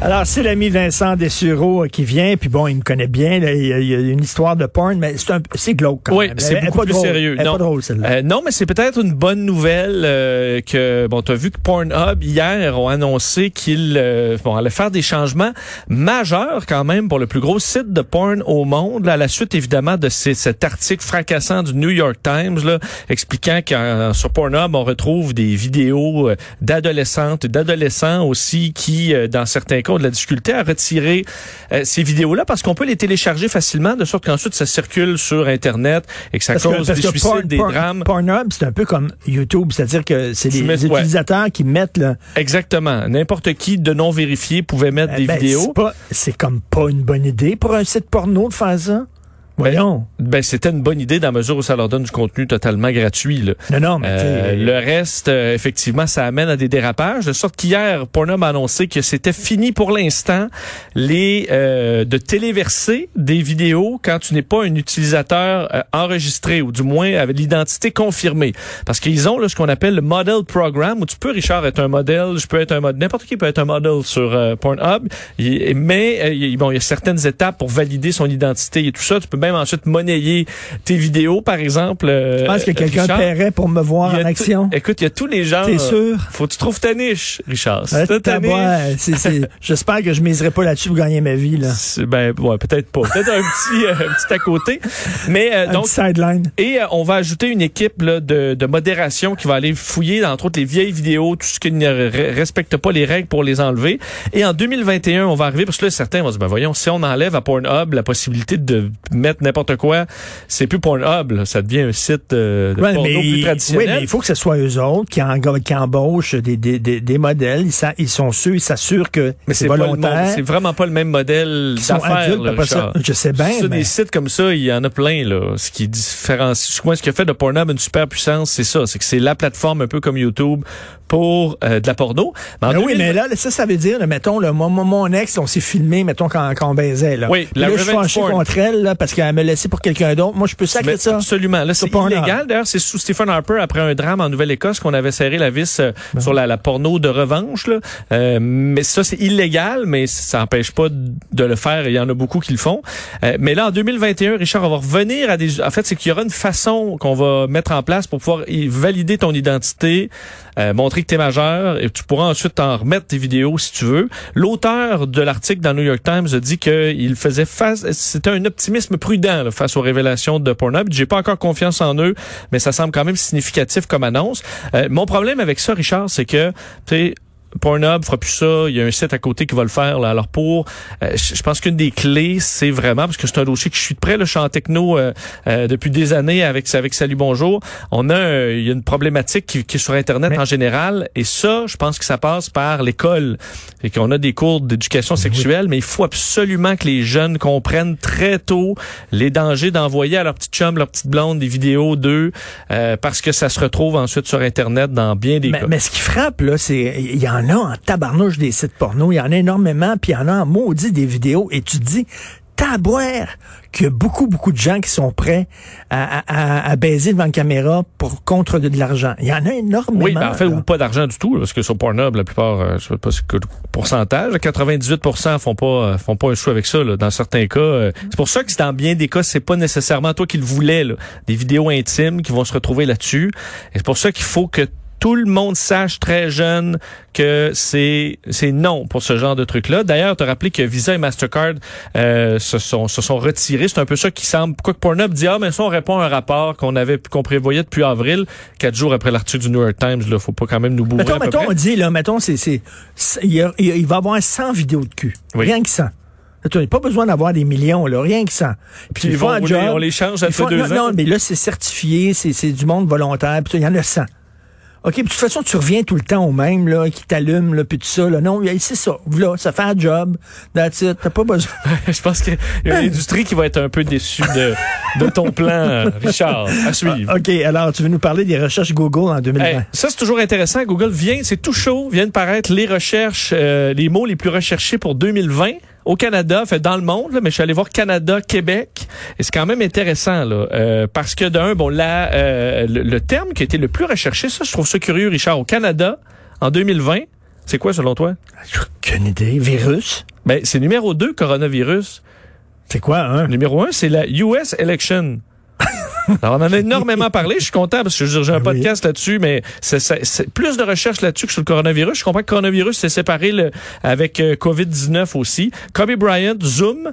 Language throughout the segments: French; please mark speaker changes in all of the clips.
Speaker 1: Alors, c'est l'ami Vincent Dessureau euh, qui vient, puis bon, il me connaît bien. là, il, y a, une histoire de porn, mais c'est un- c'est glauque quand
Speaker 2: Oui,
Speaker 1: même.
Speaker 2: c'est beaucoup
Speaker 1: pas
Speaker 2: plus
Speaker 1: drôle.
Speaker 2: sérieux.
Speaker 1: Elle
Speaker 2: non.
Speaker 1: pas drôle, celle-là.
Speaker 2: Euh, non, mais c'est peut-être une bonne nouvelle euh, que bon, tu as vu que Pornhub hier ont annoncé qu'ils euh, bon, allaient faire des changements majeurs quand même pour le plus gros site de porn au monde, là, à la suite évidemment de ces- cet article fracassant du New York Times là, expliquant que sur Pornhub on retrouve des vidéos euh, d'adolescentes et d'adolescents aussi qui euh, dans certains cas ont de la difficulté à retirer euh, ces vidéos-là parce qu'on peut les télécharger facilement de sorte qu'ensuite ça circule sur internet et que ça
Speaker 1: Parce que,
Speaker 2: cause
Speaker 1: parce
Speaker 2: des
Speaker 1: que
Speaker 2: suicides,
Speaker 1: porn-
Speaker 2: des
Speaker 1: porn-
Speaker 2: drames.
Speaker 1: Pornhub, c'est un peu comme YouTube, c'est-à-dire que c'est les,
Speaker 2: mets-
Speaker 1: les
Speaker 2: ouais.
Speaker 1: utilisateurs qui mettent le.
Speaker 2: Exactement. N'importe qui de non vérifié pouvait mettre des
Speaker 1: Ben,
Speaker 2: vidéos.
Speaker 1: c'est pas- C'est comme pas une bonne idée pour un site porno de faire ça. Voyons.
Speaker 2: Ben, c'était une bonne idée dans la mesure où ça leur donne du contenu totalement gratuit. Là.
Speaker 1: non, non, mais
Speaker 2: Euh, le reste, euh, effectivement, ça amène à des dérapages. De sorte qu'hier, Pornhub a annoncé que c'était fini pour l'instant les euh, de téléverser des vidéos quand tu n'es pas un utilisateur euh, enregistré ou du moins avec l'identité confirmée. Parce qu'ils ont là, ce qu'on appelle le model program où tu peux, Richard, être un modèle, je peux être un modèle, n'importe qui peut être un modèle sur euh, Pornhub. Mais euh, bon, il y a certaines étapes pour valider son identité et tout ça. Tu peux même ensuite monnayer tes vidéos, par exemple. euh,
Speaker 1: je pense que quelqu'un paierait pour me voir en action.
Speaker 2: Écoute, il y a tous les gens.
Speaker 1: T'es sûr?
Speaker 2: Faut que tu trouves ta niche, Richard.
Speaker 1: J'espère que je miserai pas là-dessus pour gagner ma vie. Là.
Speaker 2: ben, ouais, peut-être pas. Peut-être un petit, euh, petit à côté. Mais euh,
Speaker 1: Un
Speaker 2: donc,
Speaker 1: petit sideline.
Speaker 2: et euh, on va ajouter une équipe là, de, de modération qui va aller fouiller, entre autres, les vieilles vidéos, tout ce qui ne re- respecte pas les règles pour les enlever. Et en 2021, on va arriver, parce que là, certains vont se dire, ben voyons, si on enlève à Pornhub la possibilité de mettre n'importe quoi, c'est plus Pornhub, là, ça devient un site euh, de
Speaker 1: Ouais,
Speaker 2: porno
Speaker 1: mais,
Speaker 2: plus
Speaker 1: oui,
Speaker 2: traditionnel.
Speaker 1: mais il faut que ce soit eux autres qui, embauchent des, des, des, des modèles. Ils, sont sûrs, ils s'assurent que
Speaker 2: Mais
Speaker 1: c'est volontaire.
Speaker 2: C'est vraiment pas le même modèle d'affaires.
Speaker 1: Je sais bien,
Speaker 2: Ça,
Speaker 1: mais-
Speaker 2: Des sites comme ça, il y en a plein. Là. Ce qui différencie, ce qui a fait de Pornhub une super puissance, c'est ça. C'est que c'est la plateforme un peu comme YouTube pour euh, de la porno. Mais en
Speaker 1: Ben oui,
Speaker 2: 2000
Speaker 1: mais là, ça, ça veut dire, là, mettons, là, moi, mon ex, on s'est filmé, mettons, quand, quand on baisait. Là.
Speaker 2: Oui, la
Speaker 1: là, je suis fâché contre elle là, parce qu'elle me laissé pour quelqu'un d'autre. Moi, je peux sacrer
Speaker 2: Mais
Speaker 1: ça.
Speaker 2: Absolument. Là, c'est illégal. D'ailleurs, c'est sous Stephen Harper, après un drame en Nouvelle-Écosse, qu'on avait serré la vis euh,
Speaker 1: Ben
Speaker 2: sur la, la porno de revanche. Là. Euh, mais ça, c'est illégal, mais ça n'empêche pas de le faire. Il y en a beaucoup qui le font. Euh, mais là, en 2021, Richard, on va revenir à des... En fait, c'est qu'il y aura une façon qu'on va mettre en place pour pouvoir valider ton identité, euh, montrer que tu es majeur, et tu pourras ensuite en remettre tes vidéos si tu veux. L'auteur de l'article dans le New York Times a dit qu'il faisait face... C'était un optimisme prudent là, face aux révélations de Pornhub. J'ai pas encore confiance en eux, mais ça semble quand même significatif comme annonce. Euh, mon problème avec ça, Richard, c'est que, tu Pornhub fera plus ça. Il y a un site à côté qui va le faire. Là. Alors pour, euh, je pense qu'une des clés, c'est vraiment parce que c'est un dossier que je suis de près. Là, je suis en techno euh, euh, depuis des années avec avec Salut Bonjour. On a, euh, il y a une problématique qui, qui est sur Internet
Speaker 1: Mais-
Speaker 2: en général, et ça, je pense que ça passe par l'école et qu'on a des cours d'éducation sexuelle, mais il faut absolument que les jeunes comprennent très tôt les dangers d'envoyer à leur petite chum, leur petite blonde des vidéos d'eux, euh, parce que ça se retrouve ensuite sur Internet dans bien des
Speaker 1: Mais,
Speaker 2: cas.
Speaker 1: mais ce qui frappe, là, c'est il y en a en tabarnouche des sites porno, il y en a énormément, puis il y en a en maudit des vidéos, et tu te dis, tabouère, qu'il y a beaucoup, beaucoup de gens qui sont prêts à, à, à- à baiser devant la caméra pour contre de, de l'argent. Il y en a énormément.
Speaker 2: Oui, ben en fait,
Speaker 1: là.
Speaker 2: ou pas d'argent du tout, parce que sur Pornhub, la plupart, euh, je sais pas c'est quel pourcentage, 98% font pas euh, font pas un sou avec ça. Là, dans certains cas, euh, c'est pour ça que c'est dans bien des cas, c'est pas nécessairement toi qui le voulais. Là, des vidéos intimes qui vont se retrouver là-dessus. Et c'est pour ça qu'il faut que tout le monde sache très jeune que c'est c'est non pour ce genre de truc là. D'ailleurs, te rappeler que Visa et Mastercard euh, se sont se sont retirés. C'est un peu ça qui semble. Quoi que Pornhub dit ah mais ça on répond à un rapport qu'on avait qu'on prévoyait depuis avril, quatre jours après l'article du New York Times. Là, faut pas quand même nous bourrer.
Speaker 1: Mettons,
Speaker 2: à peu
Speaker 1: mettons,
Speaker 2: près.
Speaker 1: on dit, là, mettons, c'est, c'est, il, a- il a- il va avoir 100 vidéos de cul.
Speaker 2: Oui.
Speaker 1: Rien que 100. Tu n'as pas besoin d'avoir des millions, là, rien que 100. Puis
Speaker 2: Ils
Speaker 1: ils font
Speaker 2: vont
Speaker 1: un
Speaker 2: rouler,
Speaker 1: job.
Speaker 2: on les change, ça fait
Speaker 1: font-
Speaker 2: deux
Speaker 1: non,
Speaker 2: ans.
Speaker 1: Non, mais là, c'est certifié, c'est, c'est du monde volontaire, puis il y en a 100. OK, puis de toute façon, tu reviens tout le temps au même, là, qui t'allume, là, puis tout ça, là. Non, c'est ça. Là, ça fait un job. That's it. T'as pas besoin.
Speaker 2: Je pense qu'il y a une industrie qui va être un peu déçue de, de ton plan, euh, Richard. À suivre.
Speaker 1: OK, alors, tu veux nous parler des recherches Google en 2020?
Speaker 2: Hey, ça, c'est toujours intéressant. Google vient, c'est tout chaud, viennent paraître les recherches, euh, les mots les plus recherchés pour 2020. Au Canada, fait dans le monde, là, mais je suis allé voir Canada, Québec, et c'est quand même intéressant là, euh, parce que d'un, bon, là, euh, le, le terme qui a été le plus recherché, ça, je trouve ça curieux, Richard, au Canada en 2020, c'est quoi selon toi?
Speaker 1: Aucune idée. Virus?
Speaker 2: Ben, c'est numéro 2, coronavirus.
Speaker 1: C'est quoi, hein?
Speaker 2: Numéro 1, c'est la US election. Alors, on en a énormément parlé. Je suis content parce que j'ai un
Speaker 1: oui.
Speaker 2: podcast là-dessus, mais c'est plus de recherches là-dessus que sur le coronavirus. Je comprends que le coronavirus s'est séparé le- avec euh, COVID-19 aussi. Kobe Bryant, Zoom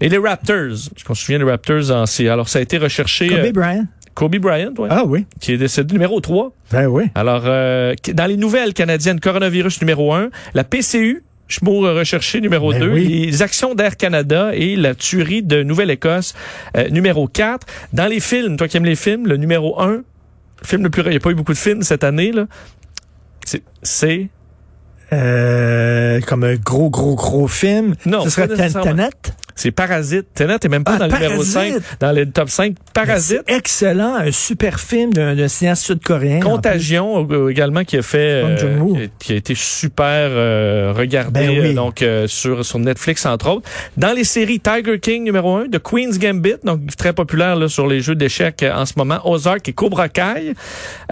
Speaker 2: et les Raptors. Je me souviens des Raptors en C. Alors, ça a été recherché.
Speaker 1: Kobe
Speaker 2: euh,
Speaker 1: Bryant?
Speaker 2: Kobe Bryant, ouais,
Speaker 1: Ah oui.
Speaker 2: qui est décédé numéro 3.
Speaker 1: Ben oui.
Speaker 2: Alors, euh, dans les nouvelles canadiennes, coronavirus numéro 1, la PCU, Schmour recherché numéro
Speaker 1: Ben
Speaker 2: 2,
Speaker 1: oui.
Speaker 2: les actions d'Air Canada et la tuerie de Nouvelle-Écosse euh, numéro 4. Dans les films, toi qui aimes les films, le numéro 1, le film le plus... Il n'y a pas eu beaucoup de films cette année, là. C'est...
Speaker 1: Euh, comme un gros, gros, gros film.
Speaker 2: Non,
Speaker 1: Ce serait. Tenet?
Speaker 2: C'est Parasite. Tenet est même pas
Speaker 1: Ah,
Speaker 2: dans le numéro
Speaker 1: Parasite.
Speaker 2: 5, dans le top 5. Parasite.
Speaker 1: Excellent. Un super film d'un cinéaste sud-coréen. en
Speaker 2: Contagion euh, également qui a fait euh, qui, a, été super euh, regardé
Speaker 1: Ben oui.
Speaker 2: euh, donc euh, sur sur Netflix entre autres. Dans les séries Tiger King numéro 1 de Queen's Gambit donc très populaire là, sur les jeux d'échecs en ce moment Ozark et Cobra Kai.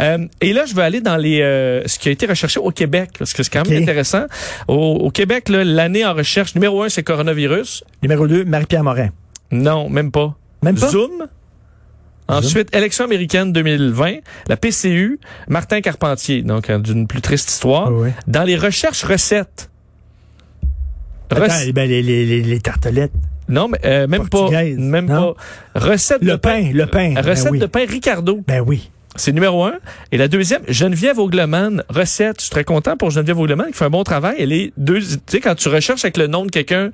Speaker 2: Euh, et là je vais aller dans les euh, ce qui a été recherché au Québec parce que c'est quand même intéressant. Au, au Québec l'année en recherche numéro 1 c'est coronavirus.
Speaker 1: Numéro 2, Marie-Pierre Morin.
Speaker 2: Non, même pas.
Speaker 1: Même pas?
Speaker 2: Zoom. Ensuite, élection américaine 2020, la PCU, Martin Carpentier, donc euh, d'une plus triste histoire.
Speaker 1: Oui.
Speaker 2: Dans les recherches recettes. Rec-
Speaker 1: Attends, ben, les, les, les, les tartelettes.
Speaker 2: non, mais euh, même pas. Même
Speaker 1: non?
Speaker 2: pas. Recette
Speaker 1: Le
Speaker 2: de
Speaker 1: pain, le pain. Ben
Speaker 2: Recette
Speaker 1: oui.
Speaker 2: de pain Ricardo.
Speaker 1: Ben oui.
Speaker 2: C'est numéro un. Et la deuxième, Geneviève Augleman, recette. Je suis très content pour Geneviève Augleman qui fait un bon travail. Elle est deux, tu sais, quand tu recherches avec le nom de quelqu'un,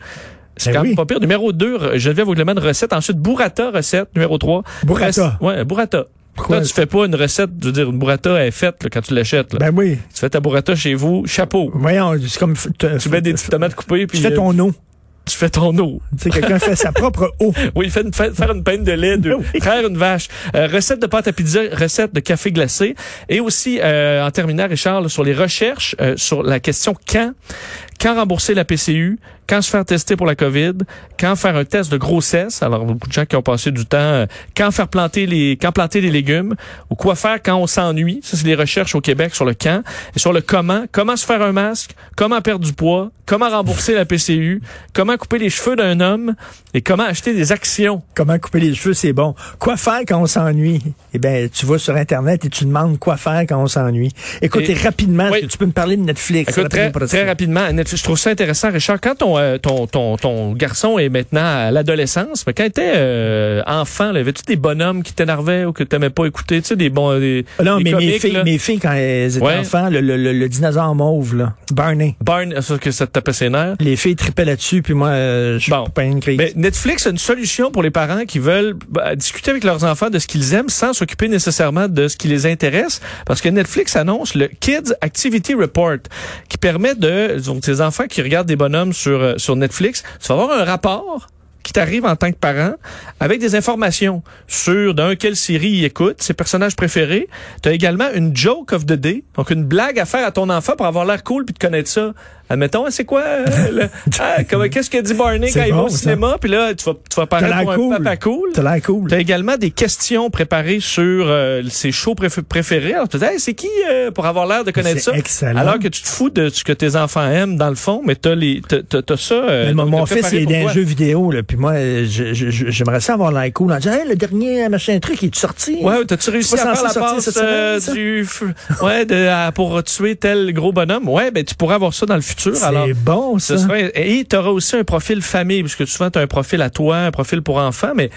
Speaker 2: c'est
Speaker 1: Ben
Speaker 2: quand
Speaker 1: oui.
Speaker 2: même pas pire. Numéro 2, Geneviève Augleman, recette. Ensuite, Burrata, recette. Numéro 3.
Speaker 1: Burrata.
Speaker 2: Ouais, Burrata.
Speaker 1: Pourquoi?
Speaker 2: Toi, tu fais pas une recette, je veux dire, une burrata elle est faite là, quand tu l'achètes. là.
Speaker 1: Ben oui.
Speaker 2: tu fais ta burrata chez vous, chapeau.
Speaker 1: Voyons, c'est comme...
Speaker 2: Tu mets des petites tomates coupées, puis
Speaker 1: Tu fais
Speaker 2: euh,
Speaker 1: ton eau.
Speaker 2: Tu fais ton eau.
Speaker 1: Tu sais, quelqu'un fait sa propre eau.
Speaker 2: Oui, fait une- fait- faire une peine de lait, de,
Speaker 1: Oui.
Speaker 2: une vache. Euh, recette de pâte à pizza, recette de café glacé. Et aussi, euh, en terminant, Richard, là, sur les recherches, euh, sur la question quand, quand rembourser la PCU, quand se faire tester pour la COVID, quand faire un test de grossesse. Alors, beaucoup de gens qui ont passé du temps, euh, quand faire planter les, quand planter les légumes, ou quoi faire quand on s'ennuie. Ça, c'est les recherches au Québec sur le quand. Et sur le comment, comment se faire un masque, comment perdre du poids, comment rembourser la PCU, comment couper les cheveux d'un homme, et comment acheter des actions.
Speaker 1: Comment couper les cheveux, c'est bon. Quoi faire quand on s'ennuie? Eh ben, tu vas sur Internet et tu demandes quoi faire quand on s'ennuie. Écoutez,
Speaker 2: Et-
Speaker 1: rapidement,
Speaker 2: Oui.
Speaker 1: tu peux me parler de Netflix?
Speaker 2: Écoute, très,
Speaker 1: rapidement,
Speaker 2: très rapidement, Netflix, je trouve ça intéressant, Richard. Quand ton, euh, ton, ton, ton garçon est maintenant à l'adolescence, mais quand il était euh, enfant, avais-tu des bonhommes qui t'énervaient ou que t'aimais pas écouter? Tu sais, des bons. Des,
Speaker 1: Non,
Speaker 2: des
Speaker 1: mais mes filles, mes filles, quand elles étaient
Speaker 2: Ouais.
Speaker 1: enfants, le, le, le, le dinosaure mauve, là, Barney.
Speaker 2: Barn, ça que ça te tapait ses nerfs.
Speaker 1: Les filles tripaient là-dessus, puis moi, euh, je suis
Speaker 2: Bon.
Speaker 1: pas une crise.
Speaker 2: Mais Netflix a une solution pour les parents qui veulent bah, discuter avec leurs enfants de ce qu'ils aiment sans s'occuper nécessairement de ce qui les intéresse. Parce que Netflix annonce le Kids Activity Report qui permet de, donc tes enfants qui regardent des bonhommes sur, euh, sur Netflix, tu vas avoir un rapport qui t'arrive en tant que parent avec des informations sur d'un quelle série il écoute, ses personnages préférés. Tu as également une joke of the day, donc une blague à faire à ton enfant pour avoir l'air cool puis de connaître ça. Admettons, c'est quoi euh, ah, qu'est-ce que dit Barney quand il va au cinéma? Puis là tu vas tu vas
Speaker 1: l'air
Speaker 2: pour un
Speaker 1: cool.
Speaker 2: papa cool.
Speaker 1: T'as l'air cool.
Speaker 2: T'as également des questions préparées sur euh, ses shows préf- préférés. Alors tu te dis, Hey, c'est qui euh, pour avoir l'air de connaître ça?
Speaker 1: excellent.
Speaker 2: Alors que tu te fous de ce que tes enfants aiment dans le fond, mais t'as les t'as ça.
Speaker 1: Mais mon, fils, il est dans un jeu vidéo, là, puis moi, j'aimerais ça avoir l'air cool en disant, hey, le dernier machin truc, il est sorti?
Speaker 2: Ouais, t'as-tu réussi à faire la passe
Speaker 1: semaine,
Speaker 2: du ouais de, à- pour tuer tel gros bonhomme? Ouais, ben tu pourras avoir ça dans le futur. Alors
Speaker 1: C'est bon, ça.
Speaker 2: Ce et tu auras aussi un profil famille, parce que souvent tu as un profil à toi, un profil pour enfants, mais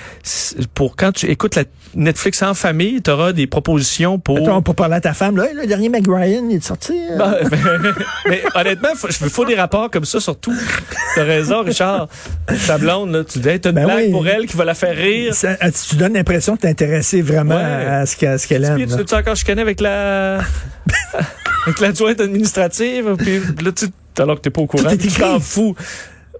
Speaker 2: pour quand tu écoutes la Netflix en famille, tu auras des propositions pour...
Speaker 1: Attends, pour parler à ta femme, là, le dernier il est sorti? euh?
Speaker 2: Ben, ben, mais honnêtement, il faut, faut des rapports comme ça surtout. T'as raison, Richard. Ta blonde, là, tu dis, hey, t'as une
Speaker 1: Ben
Speaker 2: blague
Speaker 1: oui.
Speaker 2: pour elle qui va la faire rire.
Speaker 1: Ça- euh, tu donnes l'impression de t'intéresser vraiment
Speaker 2: Ouais.
Speaker 1: à ce qu'elle qu'elle aime.
Speaker 2: Tu
Speaker 1: là.
Speaker 2: veux-tu encore chicaner avec la avec l'adjointe administrative? Puis là, tu, alors que t'es pas au courant, t'en fous.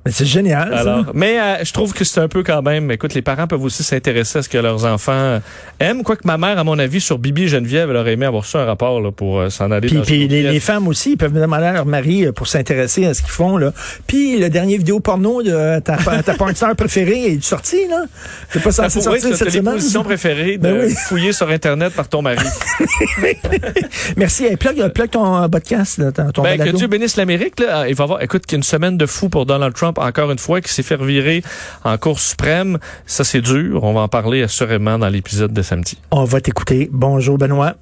Speaker 1: C'est génial. ça.
Speaker 2: Alors, mais euh, je trouve que c'est un peu quand même. Écoute, les parents peuvent aussi s'intéresser à ce que leurs enfants aiment. Quoique ma mère, à mon avis, sur Bibi et Geneviève, elle aurait aimé avoir ça un rapport là, pour euh, s'en aller.
Speaker 1: Puis,
Speaker 2: dans
Speaker 1: puis les, les femmes aussi, ils peuvent demander à leur mari euh, pour s'intéresser à ce qu'ils font. Là. Puis le dernier vidéo porno de ta, ta porn star préférée est sorti, là? C'est pas
Speaker 2: Ah,
Speaker 1: censé
Speaker 2: oui,
Speaker 1: sortir
Speaker 2: ça,
Speaker 1: cette semaine?
Speaker 2: positions préférées de
Speaker 1: Ben oui.
Speaker 2: fouiller sur Internet par ton mari.
Speaker 1: Merci. Hey, plug, plug ton euh, podcast, là, ton
Speaker 2: Ben, que. Dieu bénisse l'Amérique. Là. Il va avoir, écoute, qu'il y a une semaine de fou pour Donald Encore une fois, qui s'est fait revirer en Cour suprême. Ça, c'est dur. On va en parler assurément dans l'épisode de samedi.
Speaker 1: On va t'écouter. Bonjour, Benoît.